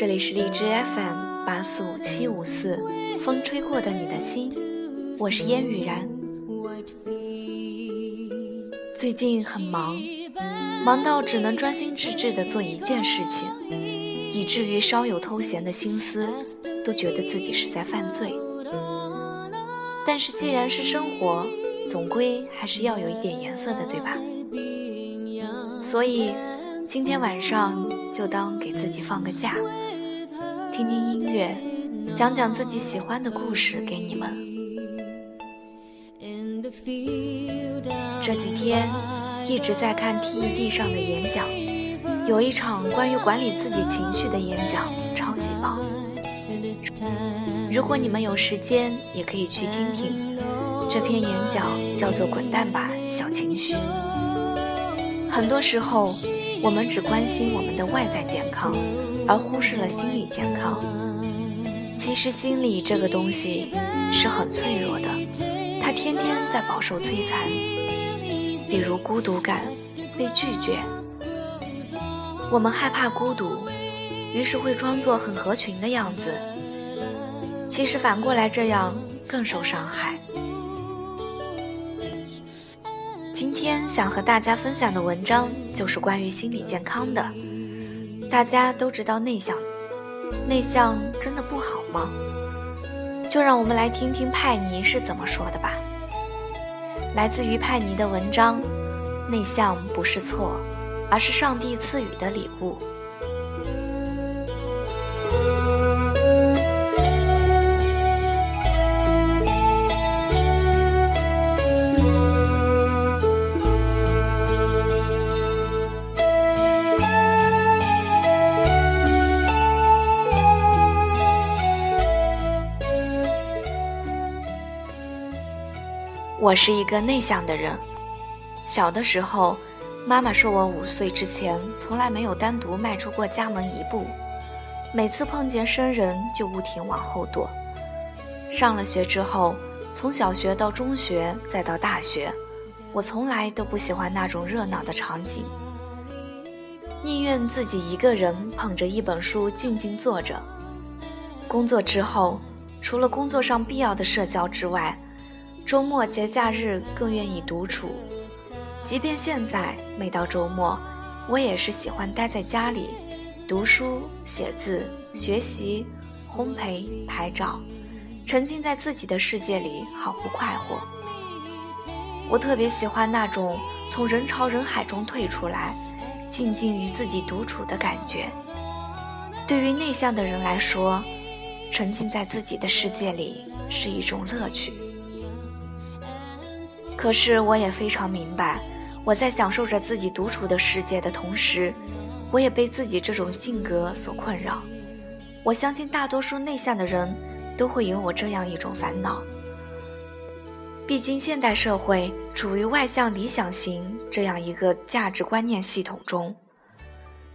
这里是荔枝 FM 八四五七五四，风吹过的你的心，我是烟雨然。最近很忙，忙到只能专心致志地做一件事情，以至于稍有偷闲的心思，都觉得自己是在犯罪。但是既然是生活，总归还是要有一点颜色的，对吧？所以今天晚上就当给自己放个假，听听音乐，讲讲自己喜欢的故事给你们。这几天一直在看 TED 上的演讲，有一场关于管理自己情绪的演讲，超级棒。如果你们有时间，也可以去听听。这篇演讲叫做《滚蛋吧，小情绪》。很多时候，我们只关心我们的外在健康，而忽视了心理健康。其实，心理这个东西是很脆弱的，它天天在饱受摧残。比如孤独感、被拒绝，我们害怕孤独，于是会装作很合群的样子。其实反过来这样更受伤害。今天想和大家分享的文章就是关于心理健康的。大家都知道内向，内向真的不好吗？就让我们来听听派尼是怎么说的吧。来自于派尼的文章：内向不是错，而是上帝赐予的礼物。我是一个内向的人。小的时候，妈妈说我五岁之前从来没有单独迈出过家门一步，每次碰见生人就不停往后躲。上了学之后，从小学到中学再到大学，我从来都不喜欢那种热闹的场景，宁愿自己一个人捧着一本书静静坐着。工作之后，除了工作上必要的社交之外，周末节假日更愿意独处，即便现在每到周末，我也是喜欢待在家里，读书、写字、学习、烘焙、拍照，沉浸在自己的世界里，好不快活。我特别喜欢那种从人潮人海中退出来，静静与自己独处的感觉。对于内向的人来说，沉浸在自己的世界里是一种乐趣。可是我也非常明白，我在享受着自己独处的世界的同时，我也被自己这种性格所困扰。我相信大多数内向的人都会有我这样一种烦恼。毕竟现代社会处于外向理想型这样一个价值观念系统中，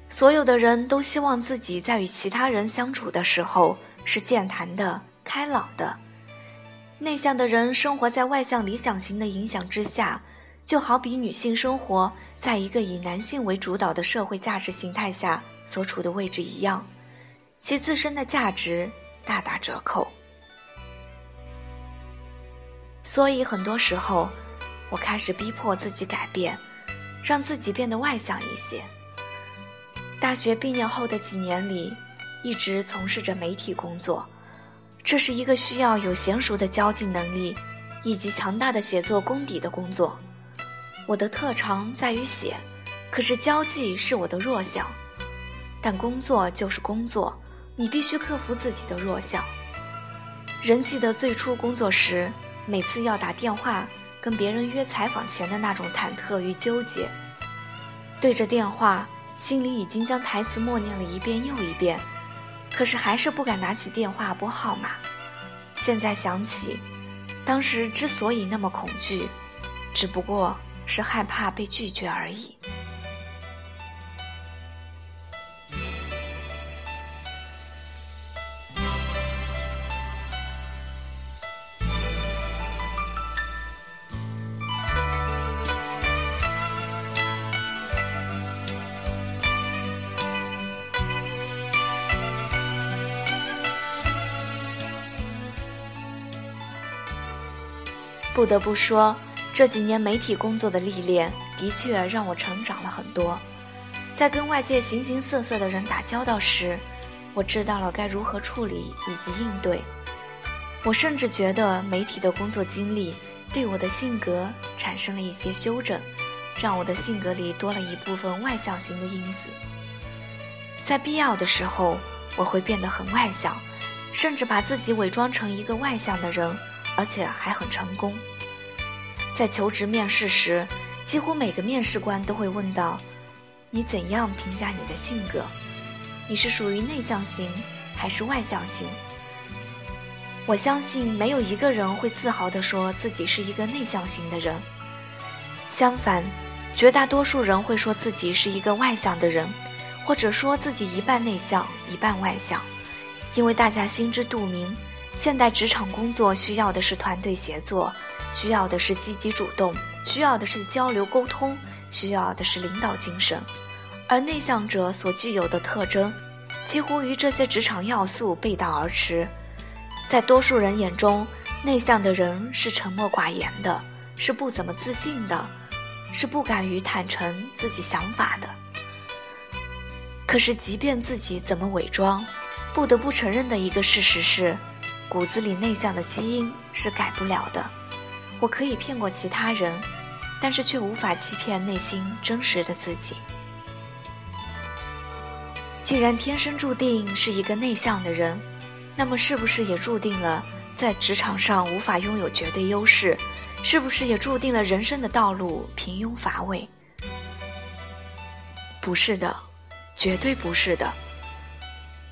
所有的人都希望自己在与其他人相处的时候是健谈的、开朗的。内向的人生活在外向理想型的影响之下，就好比女性生活在一个以男性为主导的社会价值形态下所处的位置一样，其自身的价值大打折扣。所以很多时候，我开始逼迫自己改变，让自己变得外向一些。大学毕业后的几年里，一直从事着媒体工作。这是一个需要有娴熟的交际能力，以及强大的写作功底的工作。我的特长在于写，可是交际是我的弱项。但工作就是工作，你必须克服自己的弱项。仍记得最初工作时，每次要打电话跟别人约采访前的那种忐忑与纠结。对着电话，心里已经将台词默念了一遍又一遍。可是还是不敢拿起电话拨号码。现在想起，当时之所以那么恐惧，只不过是害怕被拒绝而已。不得不说，这几年媒体工作的历练的确让我成长了很多。在跟外界形形色色的人打交道时，我知道了该如何处理以及应对。我甚至觉得媒体的工作经历对我的性格产生了一些修正，让我的性格里多了一部分外向型的因子。在必要的时候，我会变得很外向，甚至把自己伪装成一个外向的人。而且还很成功。在求职面试时，几乎每个面试官都会问到：“你怎样评价你的性格？你是属于内向型还是外向型？”我相信没有一个人会自豪地说自己是一个内向型的人。相反，绝大多数人会说自己是一个外向的人，或者说自己一半内向一半外向，因为大家心知肚明。现代职场工作需要的是团队协作，需要的是积极主动，需要的是交流沟通，需要的是领导精神。而内向者所具有的特征，几乎与这些职场要素背道而驰。在多数人眼中，内向的人是沉默寡言的，是不怎么自信的，是不敢于坦诚自己想法的。可是，即便自己怎么伪装，不得不承认的一个事实是。骨子里内向的基因是改不了的。我可以骗过其他人，但是却无法欺骗内心真实的自己。既然天生注定是一个内向的人，那么是不是也注定了在职场上无法拥有绝对优势？是不是也注定了人生的道路平庸乏味？不是的，绝对不是的。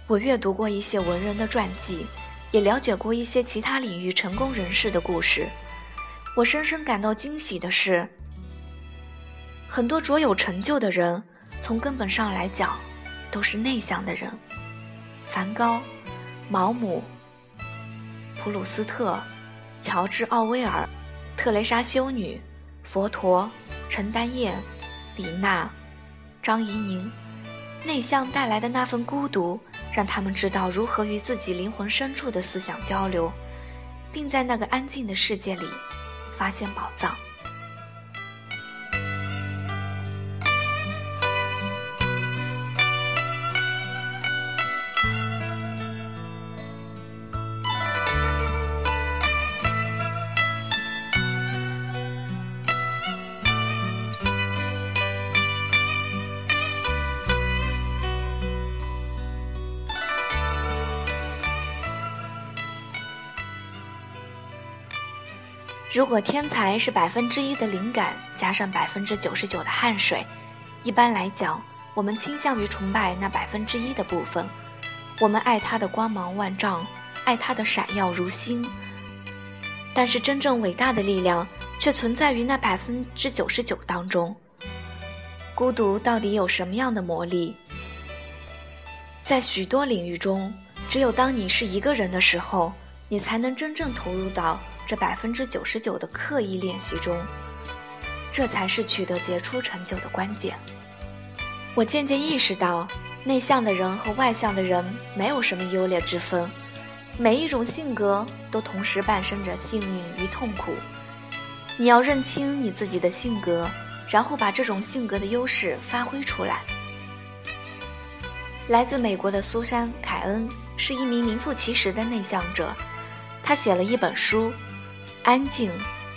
我阅读过一些文人的传记。也了解过一些其他领域成功人士的故事，我深深感到惊喜的是，很多卓有成就的人，从根本上来讲，都是内向的人。梵高、毛姆、普鲁斯特、乔治·奥威尔、特蕾莎修女、佛陀、陈丹燕、李娜、张怡宁，内向带来的那份孤独。让他们知道如何与自己灵魂深处的思想交流，并在那个安静的世界里发现宝藏。如果天才是百分之一的灵感加上百分之九十九的汗水，一般来讲，我们倾向于崇拜那百分之一的部分。我们爱他的光芒万丈，爱他的闪耀如星。但是真正伟大的力量却存在于那百分之九十九当中。孤独到底有什么样的魔力？在许多领域中，只有当你是一个人的时候，你才能真正投入到。这百分之九十九的刻意练习中，这才是取得杰出成就的关键。我渐渐意识到，内向的人和外向的人没有什么优劣之分，每一种性格都同时伴生着幸运与痛苦。你要认清你自己的性格，然后把这种性格的优势发挥出来。来自美国的苏珊·凯恩是一名名副其实的内向者，她写了一本书。安静、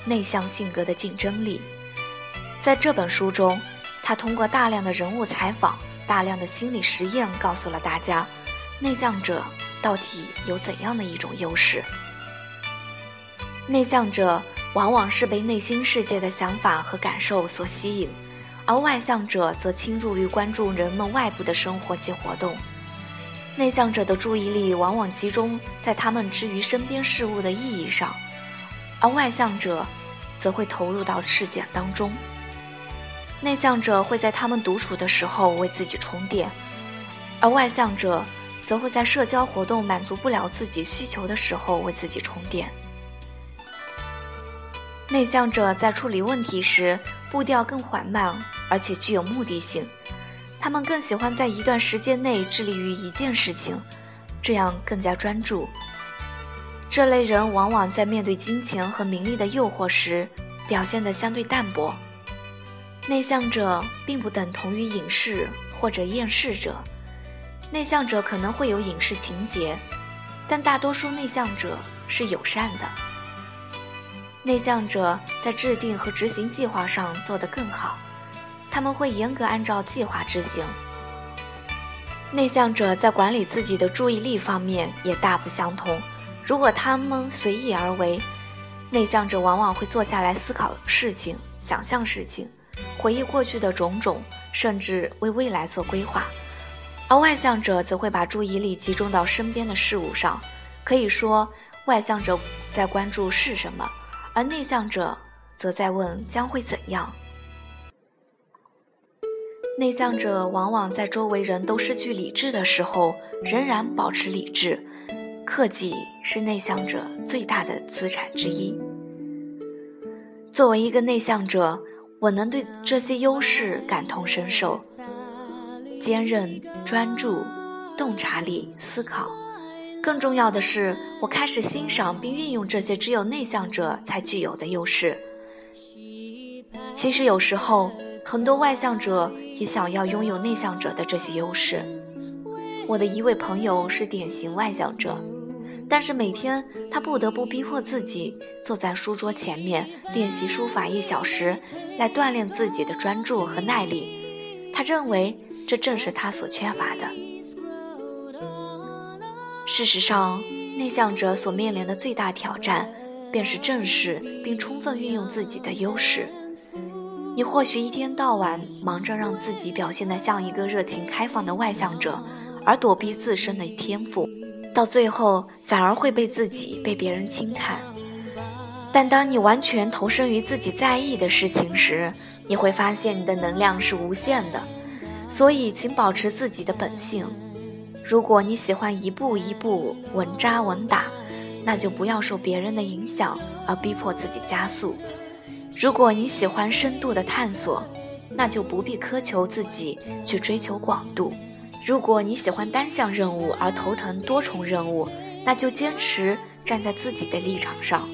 内向性格的竞争力，在这本书中，他通过大量的人物采访、大量的心理实验，告诉了大家，内向者到底有怎样的一种优势。内向者往往是被内心世界的想法和感受所吸引，而外向者则倾注于关注人们外部的生活及活动。内向者的注意力往往集中在他们之于身边事物的意义上，而外向者则会投入到事件当中。内向者会在他们独处的时候为自己充电，而外向者则会在社交活动满足不了自己需求的时候为自己充电。内向者在处理问题时步调更缓慢，而且具有目的性。他们更喜欢在一段时间内致力于一件事情，这样更加专注。这类人往往在面对金钱和名利的诱惑时表现得相对淡薄。内向者并不等同于隐士或者厌世者，内向者可能会有隐士情节，但大多数内向者是友善的。内向者在制定和执行计划上做得更好。他们会严格按照计划执行。内向者在管理自己的注意力方面也大不相同。如果他们随意而为，内向者往往会坐下来思考事情、想象事情、回忆过去的种种，甚至为未来做规划；而外向者则会把注意力集中到身边的事物上。可以说，外向者在关注是什么，而内向者则在问将会怎样。内向者往往在周围人都失去理智的时候，仍然保持理智。克己是内向者最大的资产之一。作为一个内向者，我能对这些优势感同身受：坚韧、专注、洞察力、思考。更重要的是，我开始欣赏并运用这些只有内向者才具有的优势。其实有时候，很多外向者。也想要拥有内向者的这些优势。我的一位朋友是典型外向者，但是每天他不得不逼迫自己坐在书桌前面练习书法一小时，来锻炼自己的专注和耐力。他认为这正是他所缺乏的。事实上，内向者所面临的最大挑战，便是正视并充分运用自己的优势。你或许一天到晚忙着让自己表现得像一个热情开放的外向者，而躲避自身的天赋，到最后反而会被自己被别人轻看。但当你完全投身于自己在意的事情时，你会发现你的能量是无限的。所以，请保持自己的本性。如果你喜欢一步一步稳扎稳打，那就不要受别人的影响而逼迫自己加速。如果你喜欢深度的探索，那就不必苛求自己去追求广度；如果你喜欢单项任务而头疼多重任务，那就坚持站在自己的立场上，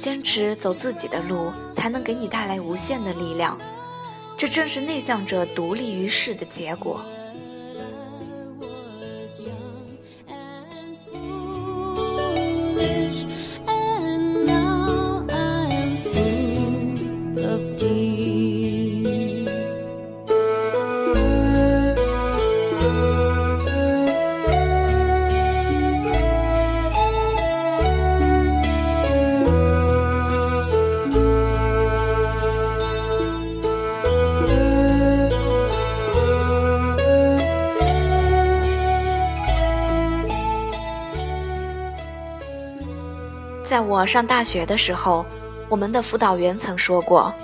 坚持走自己的路，才能给你带来无限的力量。这正是内向者独立于世的结果。我上大学的时候，我们的辅导员曾说过：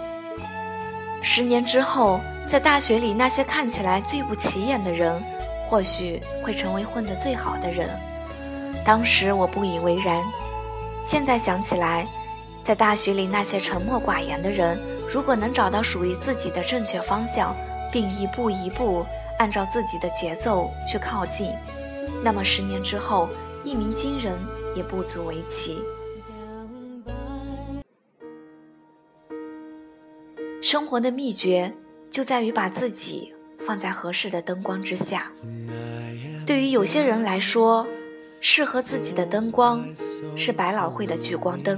十年之后，在大学里那些看起来最不起眼的人，或许会成为混得最好的人。当时我不以为然，现在想起来，在大学里那些沉默寡言的人，如果能找到属于自己的正确方向，并一步一步按照自己的节奏去靠近，那么十年之后，一鸣惊人也不足为奇。生活的秘诀就在于把自己放在合适的灯光之下。对于有些人来说，适合自己的灯光是百老汇的聚光灯；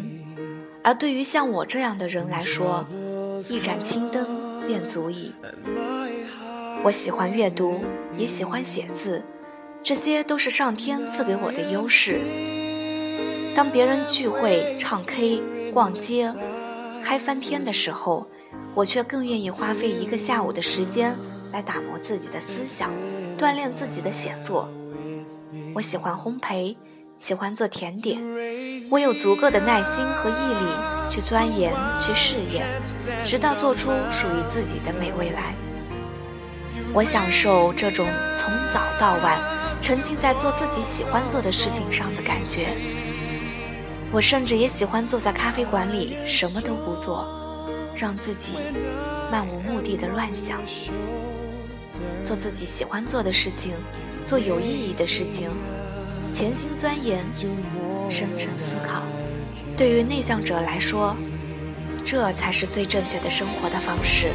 而对于像我这样的人来说，一盏青灯便足矣。我喜欢阅读，也喜欢写字，这些都是上天赐给我的优势。当别人聚会、唱 K、逛街、嗨翻天的时候，我却更愿意花费一个下午的时间来打磨自己的思想，锻炼自己的写作。我喜欢烘焙，喜欢做甜点。我有足够的耐心和毅力去钻研、去试验，直到做出属于自己的美味来。我享受这种从早到晚沉浸在做自己喜欢做的事情上的感觉。我甚至也喜欢坐在咖啡馆里什么都不做，让自己漫无目的的乱想，做自己喜欢做的事情，做有意义的事情，潜心钻研，深沉思考。对于内向者来说，这才是最正确的生活的方式。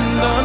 and the